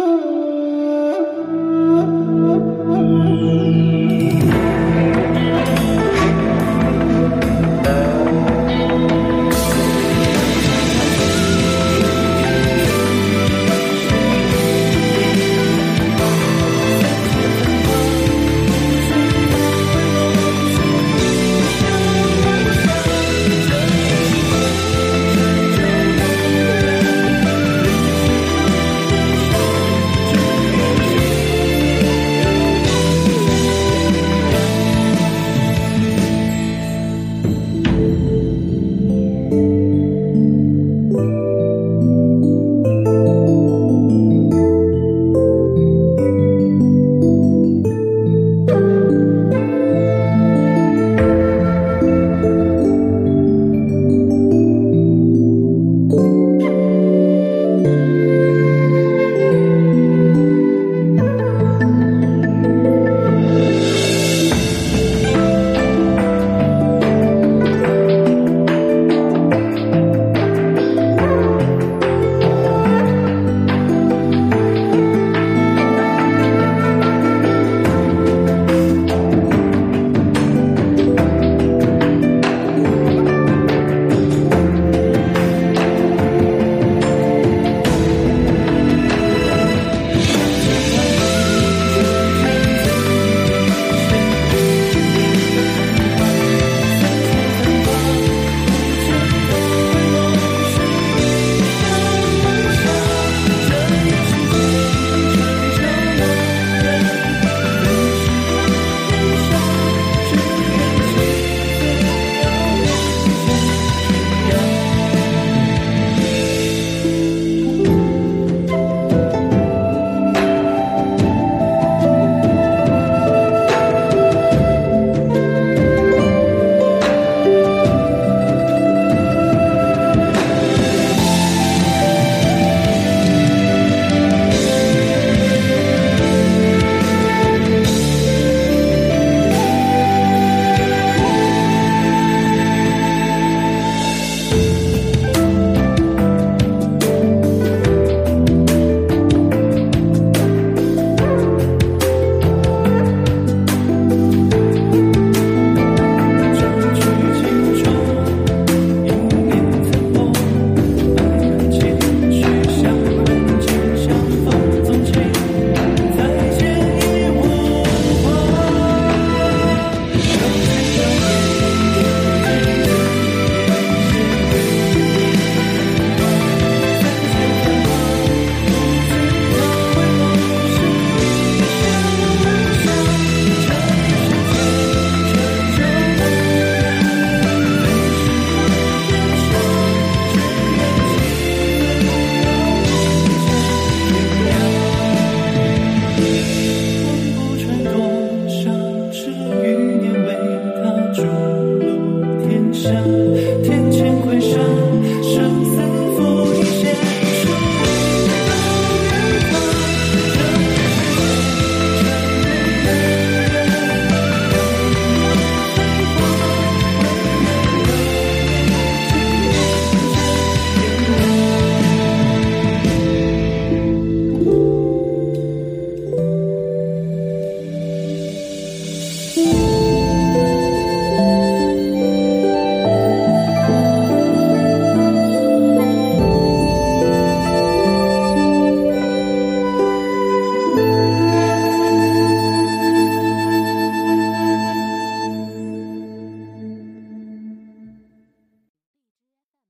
Oh.